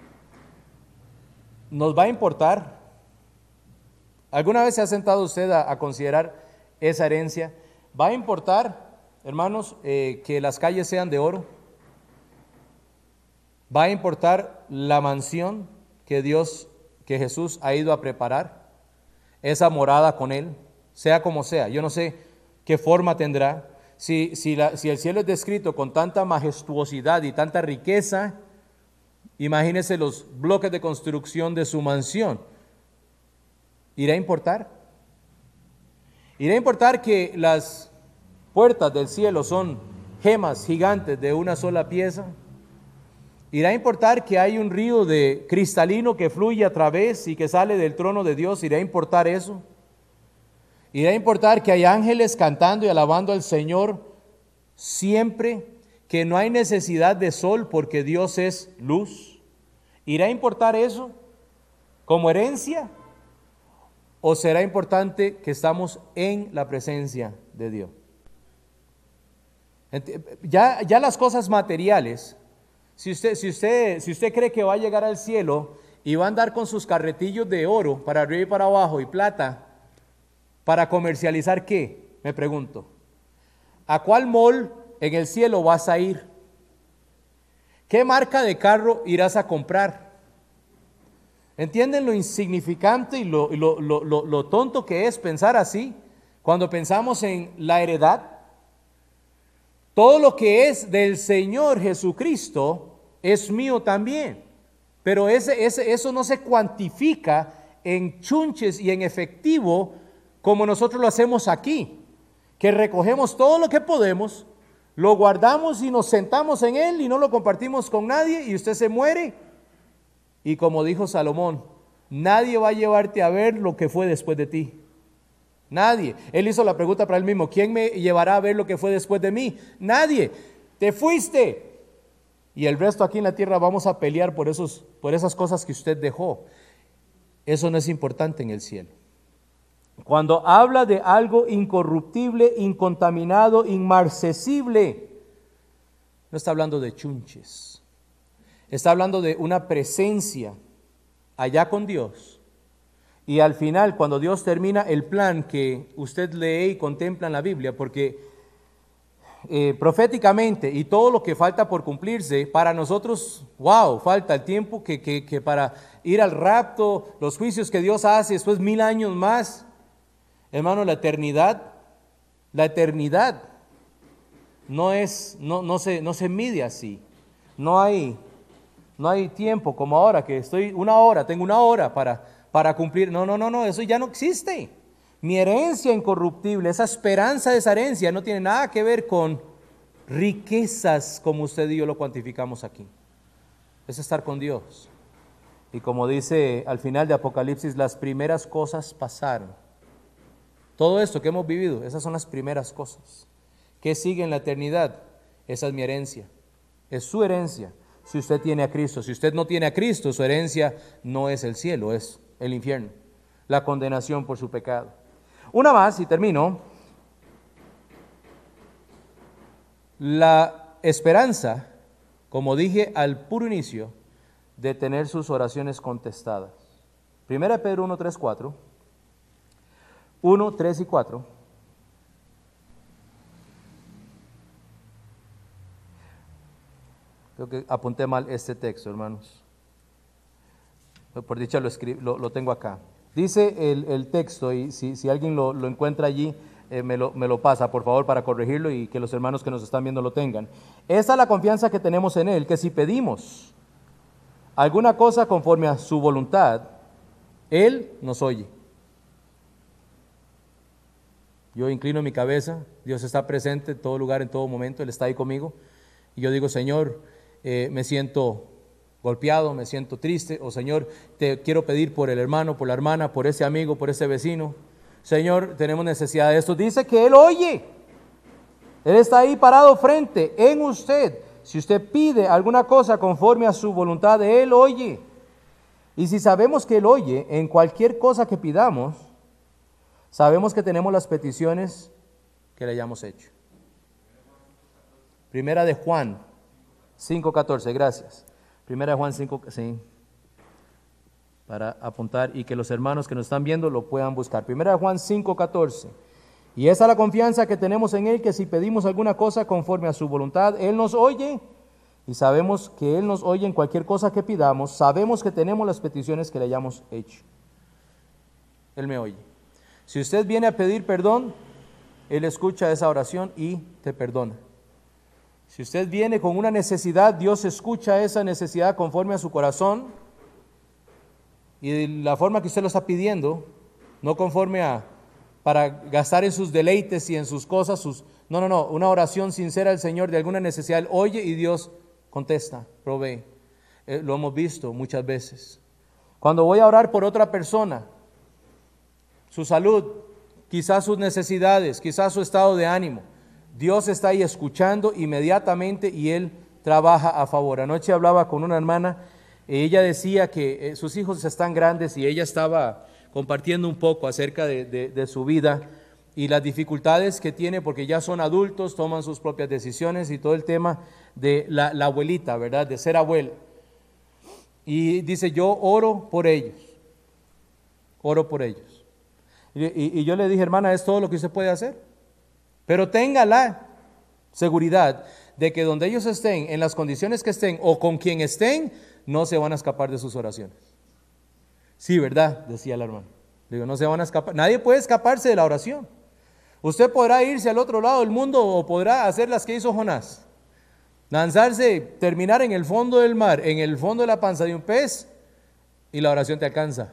¿Nos va a importar ¿Alguna vez se ha sentado usted a, considerar esa herencia? ¿Va a importar, hermanos, eh, que las calles sean de oro? ¿Va a importar la mansión que Dios, que Jesús ha ido a preparar? Esa morada con Él, sea como sea. Yo no sé qué forma tendrá. Si, si, si el cielo es descrito con tanta majestuosidad y tanta riqueza, imagínese los bloques de construcción de su mansión ¿Irá a importar? ¿Irá a importar que las puertas del cielo son gemas gigantes de una sola pieza? ¿Irá a importar que hay un río de cristalino que fluye a través y que sale del trono de Dios? ¿Irá a importar eso? ¿Irá a importar que hay ángeles cantando y alabando al Señor siempre? ¿Que no hay necesidad de sol porque Dios es luz? ¿Irá a importar eso como herencia? ¿O será importante que estamos en la presencia de Dios? Ya, ya las cosas materiales, si usted, si, usted, si usted cree que va a llegar al cielo y va a andar con sus carretillos de oro para arriba y para abajo y plata, ¿Para comercializar qué? Me pregunto. ¿A cuál mall en el cielo vas a ir? ¿Qué marca de carro irás a comprar? ¿Entienden lo insignificante y lo, lo, tonto que es pensar así cuando pensamos en la heredad? Todo lo que es del Señor Jesucristo es mío también. Pero ese, ese, eso no se cuantifica en chunches y en efectivo como nosotros lo hacemos aquí, que recogemos todo lo que podemos, lo guardamos y nos sentamos en él y no lo compartimos con nadie y usted se muere. Y como dijo Salomón, nadie va a llevarte a ver lo que fue después de ti. Nadie. Él hizo la pregunta para él mismo, ¿quién me llevará a ver lo que fue después de mí? Nadie. Te fuiste. Y el resto aquí en la tierra vamos a pelear por, esos, por esas cosas que usted dejó. Eso no es importante en el cielo. Cuando habla de algo incorruptible, incontaminado, inmarcesible, no está hablando de chunches. Está hablando de una presencia allá con Dios y al final, cuando Dios termina el plan que usted lee y contempla en la Biblia, porque eh, proféticamente y todo lo que falta por cumplirse, para nosotros, wow, falta el tiempo que, que, para ir al rapto, los juicios que Dios hace después mil años más. Hermano, la eternidad, la eternidad no es, no, no, se, no se mide así. No hay, no hay tiempo como ahora, que estoy una hora, tengo una hora para para cumplir. No, no, no, no, eso ya no existe. Mi herencia incorruptible, esa esperanza de esa herencia no tiene nada que ver con riquezas como usted y yo lo cuantificamos aquí. Es estar con Dios. Y como dice al final de Apocalipsis, las primeras cosas pasaron. Todo esto que hemos vivido, esas son las primeras cosas. ¿Qué sigue en la eternidad? Esa es mi herencia. Es su herencia si usted tiene a Cristo. Si usted no tiene a Cristo, su herencia no es el cielo, es el infierno, la condenación por su pecado. Una más y termino. La esperanza, como dije al puro inicio, de tener sus oraciones contestadas. Primera Pedro 1, 3, 4. 1, 3 y 4. Creo que apunté mal este texto, hermanos por dicha lo, lo, tengo acá. Dice el, texto, y si, alguien lo, encuentra allí, eh, me, lo, pasa, por favor, para corregirlo y que los hermanos que nos están viendo lo tengan. Esa es la confianza que tenemos en Él, que si pedimos alguna cosa conforme a su voluntad, Él nos oye. Yo inclino mi cabeza, Dios está presente en todo lugar, en todo momento, Él está ahí conmigo. Y yo digo, Señor, eh, me siento golpeado, me siento triste, o Señor, te quiero pedir por el hermano, por la hermana, por ese amigo, por ese vecino. Señor, tenemos necesidad de esto. Dice que Él oye. Él está ahí parado frente en usted. Si usted pide alguna cosa conforme a su voluntad, Él oye. Y si sabemos que Él oye en cualquier cosa que pidamos, sabemos que tenemos las peticiones que le hayamos hecho. Primera de Juan 5.14, gracias. Primera Juan 5, sí, para apuntar y que los hermanos que nos están viendo lo puedan buscar. Primera Juan 5, 14. Y esa es la confianza que tenemos en Él, que si pedimos alguna cosa conforme a su voluntad, Él nos oye. Y sabemos que Él nos oye en cualquier cosa que pidamos. Sabemos que tenemos las peticiones que le hayamos hecho. Él me oye. Si usted viene a pedir perdón, Él escucha esa oración y te perdona. Si usted viene con una necesidad, Dios escucha esa necesidad conforme a su corazón y la forma que usted lo está pidiendo, no conforme a para gastar en sus deleites y en sus cosas, sus no, no, no, una oración sincera al Señor de alguna necesidad, oye y Dios contesta, provee. Eh, lo hemos visto muchas veces. Cuando voy a orar por otra persona, su salud, quizás sus necesidades, quizás su estado de ánimo, Dios está ahí escuchando inmediatamente y Él trabaja a favor. Anoche hablaba con una hermana, ella decía que eh, sus hijos están grandes y ella estaba compartiendo un poco acerca de, su vida y las dificultades que tiene porque ya son adultos, toman sus propias decisiones y todo el tema de la, la abuelita, ¿verdad? De ser abuela. Y dice, yo oro por ellos, oro por ellos. Y, y yo le dije, hermana, es todo lo que usted puede hacer. Pero tenga la seguridad de que donde ellos estén, en las condiciones que estén o con quien estén, no se van a escapar de sus oraciones. Sí, ¿verdad? Decía el hermano. Digo, no se van a escapar. Nadie puede escaparse de la oración. Usted podrá irse al otro lado del mundo o podrá hacer las que hizo Jonás. Lanzarse, terminar en el fondo del mar, en el fondo de la panza de un pez, y la oración te alcanza.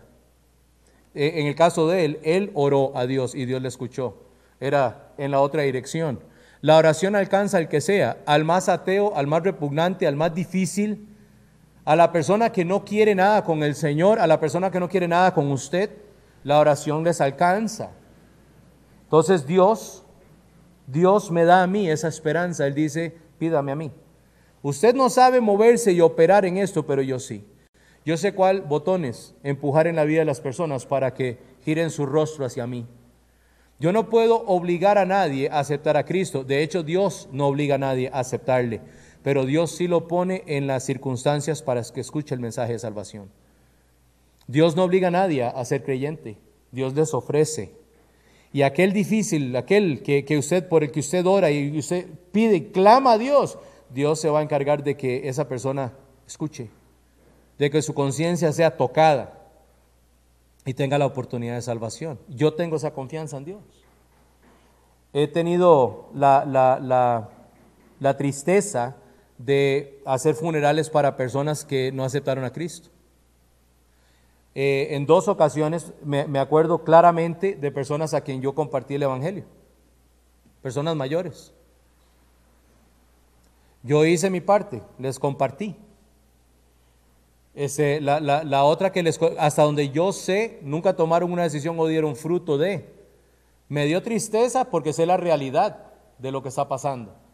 E, en el caso de él, él oró a Dios y Dios le escuchó. Era en la otra dirección. La oración alcanza al que sea, al más ateo, al más repugnante, al más difícil, a la persona que no quiere nada con el Señor, a la persona que no quiere nada con usted, la oración les alcanza. Entonces Dios, Dios me da a mí esa esperanza. Él dice, pídame a mí. Usted no sabe moverse y operar en esto, pero yo sí. Yo sé cuál botones empujar en la vida de las personas para que giren su rostro hacia mí. Yo no puedo obligar a nadie a aceptar a Cristo. De hecho, Dios no obliga a nadie a aceptarle pero Dios sí lo pone en las circunstancias para que escuche el mensaje de salvación. Dios no obliga a nadie a ser creyente, Dios les ofrece. Y aquel difícil, aquel que, usted, por el que usted ora y usted pide clama a Dios, Dios se va a encargar de que esa persona escuche, de que su conciencia sea tocada y tenga la oportunidad de salvación. Yo tengo esa confianza en Dios. He tenido la, la, la, tristeza de hacer funerales para personas que no aceptaron a Cristo. Eh, en dos ocasiones me, acuerdo claramente de personas a quien yo compartí el Evangelio, personas mayores. Yo hice mi parte, les compartí. Ese, la, otra que les, hasta donde yo sé, nunca tomaron una decisión o dieron fruto de. Me dio tristeza porque sé la realidad de lo que está pasando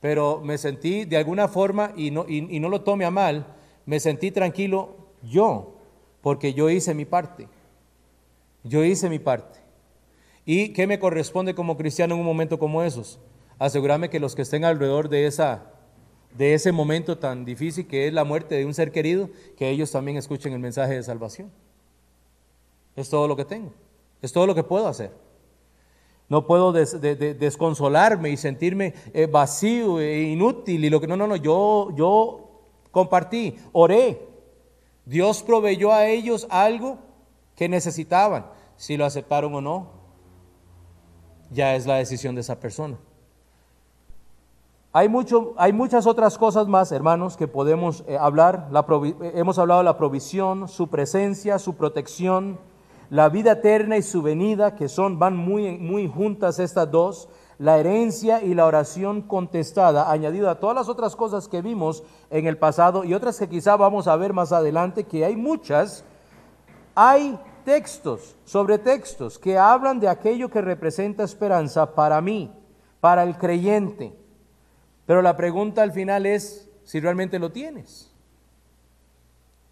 pero me sentí de alguna forma, y no, y, no lo tome a mal, me sentí tranquilo yo, porque yo hice mi parte. Yo hice mi parte. ¿Y qué me corresponde como cristiano en un momento como esos? Asegurarme que los que estén alrededor de, esa, de ese momento tan difícil que es la muerte de un ser querido, que ellos también escuchen el mensaje de salvación. Es todo lo que tengo. Es todo lo que puedo hacer. No puedo desconsolarme y sentirme eh, vacío e inútil y lo que no, no, no, yo, yo compartí, oré. Dios proveyó a ellos algo que necesitaban. Si lo aceptaron o no, ya es la decisión de esa persona. Hay, mucho, hay muchas otras cosas más, hermanos, que podemos eh, hablar. hemos hablado de la provisión, su presencia, su protección la vida eterna y su venida, que son, van muy, muy juntas estas dos, la herencia y la oración contestada, añadido a todas las otras cosas que vimos en el pasado y otras que quizá vamos a ver más adelante, que hay muchas, hay textos sobre textos que hablan de aquello que representa esperanza para mí, para el creyente. Pero la pregunta al final es si realmente lo tienes.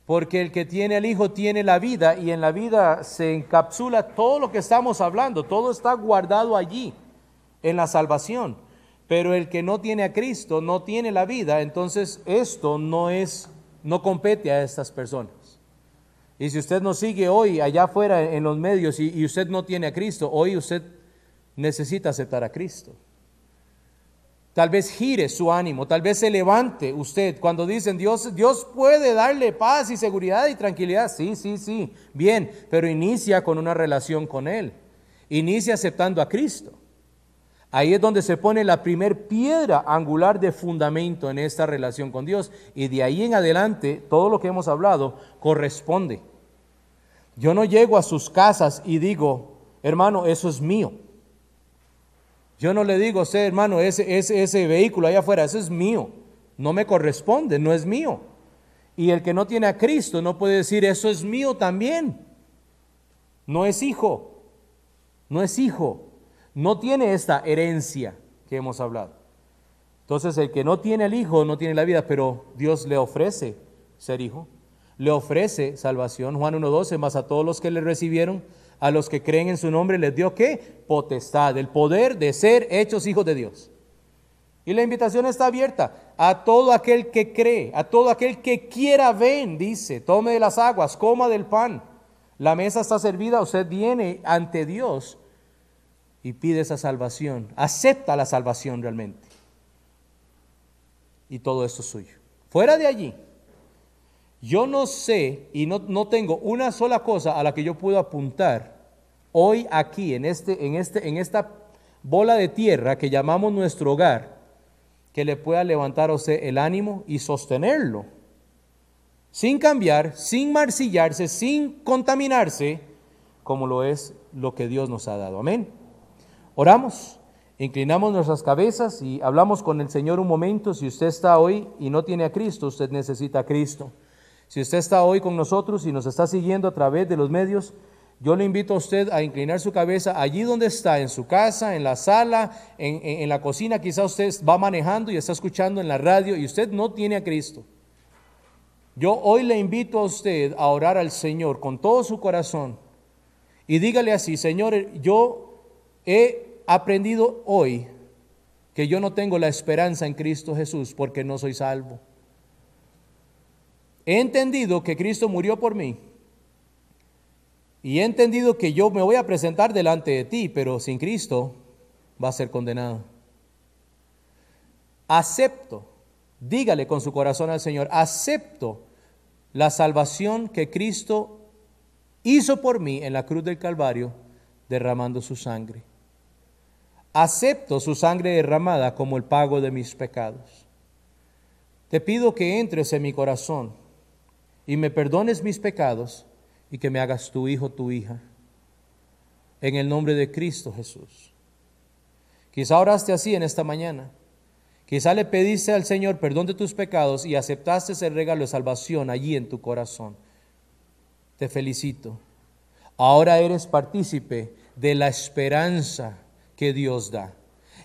Porque el que tiene al Hijo tiene la vida y en la vida se encapsula todo lo que estamos hablando, todo está guardado allí, en la salvación. Pero el que no tiene a Cristo no tiene la vida, entonces esto no es, no compete a estas personas. Y si usted nos sigue hoy allá afuera en los medios y, y usted no tiene a Cristo, hoy usted necesita aceptar a Cristo. Tal vez gire su ánimo, tal vez se levante usted cuando dicen Dios, Dios puede darle paz y seguridad y tranquilidad. Sí, sí, sí, bien, pero inicia con una relación con Él. Inicia aceptando a Cristo. Ahí es donde se pone la primer piedra angular de fundamento en esta relación con Dios. Y de ahí en adelante, todo lo que hemos hablado corresponde. Yo no llego a sus casas y digo, hermano, eso es mío. Yo no le digo usted, hermano, ese, ese, ese vehículo allá afuera, ese es mío. No me corresponde, no es mío. Y el que no tiene a Cristo no puede decir, eso es mío también. No es hijo. No es hijo. No tiene esta herencia que hemos hablado. Entonces el que no tiene el hijo no tiene la vida, pero Dios le ofrece ser hijo. Le ofrece salvación. Juan 1.12, más a todos los que le recibieron a los que creen en su nombre les dio qué? Potestad, el poder de ser hechos hijos de Dios. Y la invitación está abierta a todo aquel que cree, a todo aquel que quiera ven, dice, tome de las aguas, coma del pan. La mesa está servida, usted viene ante Dios y pide esa salvación, acepta la salvación realmente. Y todo esto es suyo. Fuera de allí, yo no sé y no, no, tengo una sola cosa a la que yo puedo apuntar hoy aquí, en, este, en, este, en esta bola de tierra que llamamos nuestro hogar, que le pueda levantar usted el ánimo y sostenerlo, sin cambiar, sin marcillarse, sin contaminarse, como lo es lo que Dios nos ha dado. Amén. Oramos, inclinamos nuestras cabezas y hablamos con el Señor un momento. Si usted está hoy y no tiene a Cristo, usted necesita a Cristo. Si usted está hoy con nosotros y nos está siguiendo a través de los medios, yo le invito a usted a inclinar su cabeza allí donde está, en su casa, en la sala, en, en, la cocina. Quizá usted va manejando y está escuchando en la radio y usted no tiene a Cristo. Yo hoy le invito a usted a orar al Señor con todo su corazón y dígale así, Señor, yo He aprendido hoy que yo no tengo la esperanza en Cristo Jesús porque no soy salvo. He entendido que Cristo murió por mí. Y he entendido que yo me voy a presentar delante de ti, pero sin Cristo va a ser condenado. Acepto, dígale con su corazón al Señor, acepto la salvación que Cristo hizo por mí en la cruz del Calvario derramando su sangre acepto su sangre derramada como el pago de mis pecados. Te pido que entres en mi corazón y me perdones mis pecados y que me hagas tu hijo, tu hija. En el nombre de Cristo Jesús. Quizá oraste así en esta mañana. Quizá le pediste al Señor perdón de tus pecados y aceptaste ese regalo de salvación allí en tu corazón. Te felicito. Ahora eres partícipe de la esperanza que Dios da.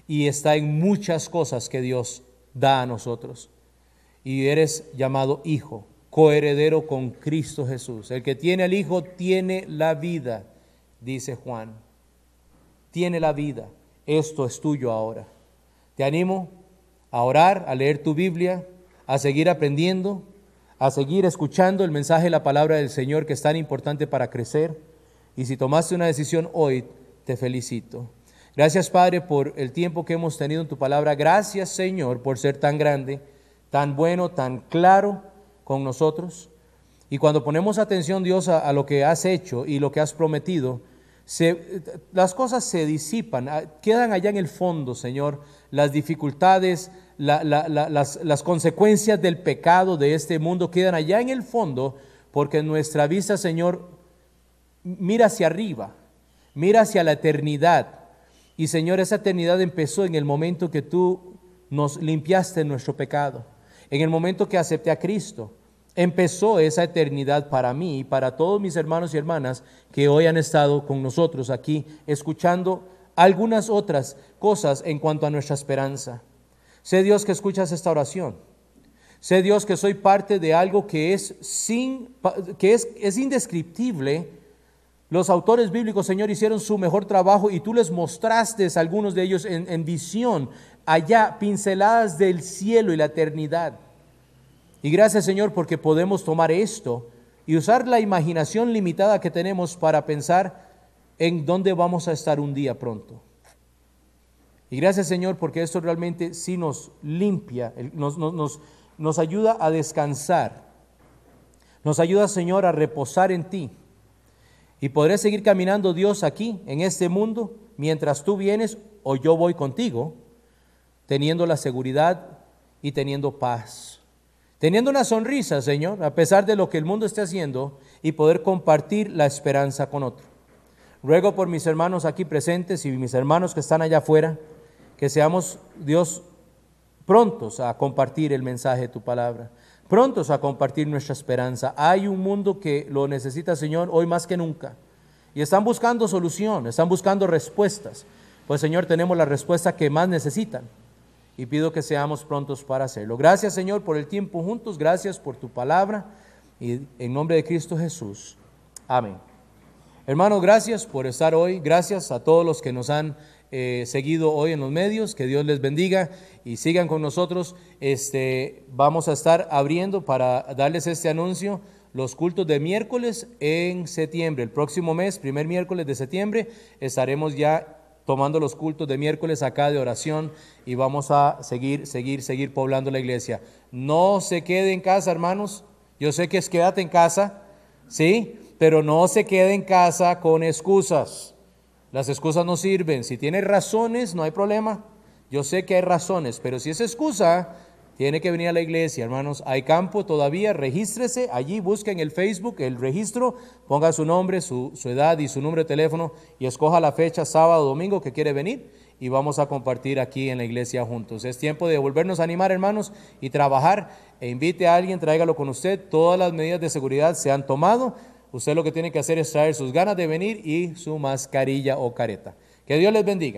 Y está en muchas cosas que Dios da a nosotros. Y eres llamado hijo, coheredero con Cristo Jesús. El que tiene al Hijo tiene la vida, dice Juan. Tiene la vida. Esto es tuyo ahora. Te animo a orar, a leer tu Biblia, a seguir aprendiendo, a seguir escuchando el mensaje de la palabra del Señor que es tan importante para crecer. Y si tomaste una decisión hoy, te felicito. Gracias, Padre, por el tiempo que hemos tenido en tu palabra. Gracias, Señor, por ser tan grande, tan bueno, tan claro con nosotros. Y cuando ponemos atención, Dios, a, lo que has hecho y lo que has prometido, las cosas se disipan, ah, quedan allá en el fondo, Señor, las dificultades, las, las consecuencias del pecado de este mundo quedan allá en el fondo, porque nuestra vista, Señor, mira hacia arriba, mira hacia la eternidad y Señor, esa eternidad empezó en el momento que tú nos limpiaste nuestro pecado, en el momento que acepté a Cristo. Empezó esa eternidad para mí y para todos mis hermanos y hermanas que hoy han estado con nosotros aquí escuchando algunas otras cosas en cuanto a nuestra esperanza. Sé Dios que escuchas esta oración. Sé Dios que soy parte de algo que es sin que es, es indescriptible los autores bíblicos, Señor, hicieron su mejor trabajo y tú les mostraste algunos de ellos en, visión, allá, pinceladas del cielo y la eternidad. Y gracias, Señor, porque podemos tomar esto y usar la imaginación limitada que tenemos para pensar en dónde vamos a estar un día pronto. Y gracias, Señor, porque esto realmente sí nos limpia, nos, nos, nos ayuda a descansar. Nos ayuda, Señor, a reposar en ti y podré seguir caminando Dios aquí, en este mundo, mientras tú vienes o yo voy contigo, teniendo la seguridad y teniendo paz. Teniendo una sonrisa, Señor, a pesar de lo que el mundo esté haciendo, y poder compartir la esperanza con otro. Ruego por mis hermanos aquí presentes y mis hermanos que están allá afuera, que seamos, Dios, prontos a compartir el mensaje de tu palabra prontos a compartir nuestra esperanza. Hay un mundo que lo necesita, Señor, hoy más que nunca. Y están buscando solución, están buscando respuestas. Pues, Señor, tenemos la respuesta que más necesitan. Y pido que seamos prontos para hacerlo. Gracias, Señor, por el tiempo juntos. Gracias por tu palabra. Y en nombre de Cristo Jesús. Amén. Hermano, gracias por estar hoy. Gracias a todos los que nos han eh, seguido hoy en los medios. Que Dios les bendiga y sigan con nosotros. Este, vamos a estar abriendo para darles este anuncio los cultos de miércoles en septiembre. El próximo mes, primer miércoles de septiembre, estaremos ya tomando los cultos de miércoles acá de oración y vamos a seguir, seguir, seguir poblando la iglesia. No se quede en casa, hermanos. Yo sé que es quédate en casa, ¿sí? Pero no se quede en casa con excusas. Las excusas no sirven. Si tiene razones, no hay problema. Yo sé que hay razones, pero si es excusa, tiene que venir a la iglesia, hermanos. Hay campo todavía, regístrese allí, busque en el Facebook el registro, ponga su nombre, su, edad y su número de teléfono y escoja la fecha, sábado, domingo, que quiere venir y vamos a compartir aquí en la iglesia juntos. Es tiempo de volvernos a animar, hermanos, y trabajar. E invite a alguien, tráigalo con usted. Todas las medidas de seguridad se han tomado. Usted lo que tiene que hacer es traer sus ganas de venir y su mascarilla o careta. Que Dios les bendiga.